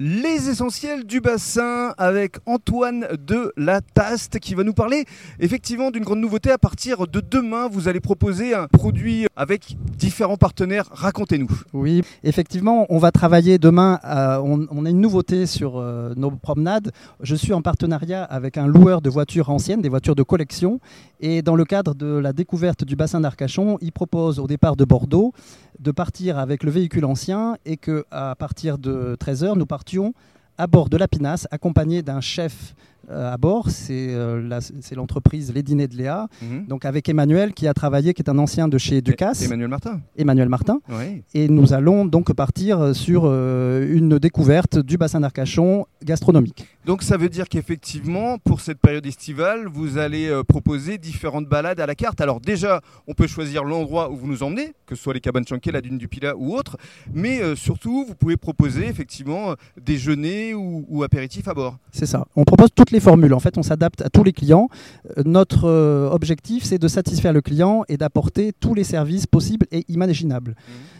Les essentiels du bassin avec Antoine de la Taste qui va nous parler effectivement d'une grande nouveauté. À partir de demain, vous allez proposer un produit avec différents partenaires. Racontez-nous. Oui, effectivement, on va travailler demain. euh, on, a une nouveauté sur euh, nos promenades. Je suis en partenariat avec un loueur de voitures anciennes, des voitures de collection. Et dans le cadre de la découverte du bassin d'Arcachon, il propose au départ de Bordeaux de partir avec le véhicule ancien et que à partir de 13h, nous partions à bord de la Pinasse, accompagné d'un chef euh, à bord. C'est euh, c'est l'entreprise Les Dîners de Léa. Donc avec Emmanuel qui a travaillé, qui est un ancien de chez Ducasse, Emmanuel Martin. Emmanuel Martin. Oui. Et nous allons donc partir sur euh, une découverte du bassin d'Arcachon gastronomique. Donc ça veut dire qu'effectivement, pour cette période estivale, vous allez euh, proposer différentes balades à la carte. Alors déjà, on peut choisir l'endroit où vous nous emmenez, que ce soit les cabanes Chanquet, la dune du Pilat ou autre, mais euh, surtout, vous pouvez proposer effectivement euh, déjeuner ou, ou apéritif à bord. C'est ça. On propose toutes les formules. En fait, on s'adapte à tous les clients. Notre objectif, c'est de satisfaire le client et d'apporter tous les services possibles et imaginables.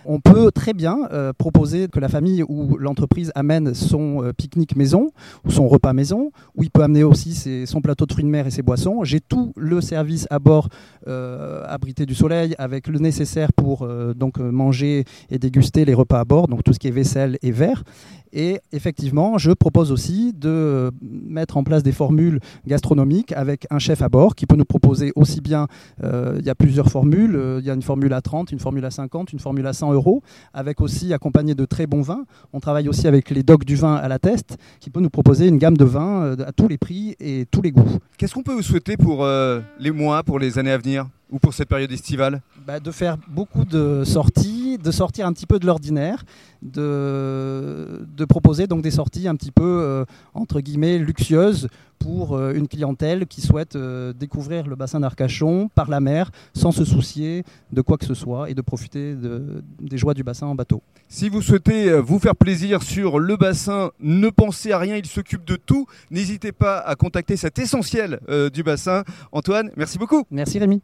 On peut très bien proposer que la famille ou l'entreprise amène son pique-nique maison ou son repas maison, où il peut amener aussi son plateau de fruits de mer et ses boissons. J'ai tout le service à bord euh, abrité du soleil avec le nécessaire pour euh, donc manger et déguster les repas à bord, donc tout ce qui est vaisselle et verre. Et effectivement, je propose aussi de mettre en place des formules gastronomiques avec un chef à bord qui peut nous proposer aussi bien, euh, il y a plusieurs formules, euh, il y a une formule à 30, une formule à 50, une formule à 100 euros, avec aussi accompagné de très bons vins. On travaille aussi avec les docs du vin à la teste qui peut nous proposer une gamme de vins euh, à tous les prix et tous les goûts. Qu'est-ce qu'on peut vous souhaiter pour euh, les mois, pour les années à venir ou pour cette période estivale? Bah, de faire beaucoup de sorties, de sortir un petit peu de l'ordinaire, de, de proposer donc des sorties un petit peu euh, entre guillemets luxueuses pour euh, une clientèle qui souhaite euh, découvrir le bassin d'Arcachon par la mer sans se soucier de quoi que ce soit et de profiter de- des joies du bassin en bateau. Si vous souhaitez vous faire plaisir sur le bassin, ne pensez à rien, il s'occupe de tout. N'hésitez pas à contacter cet essentiel du bassin. Antoine, merci beaucoup. Merci Rémi.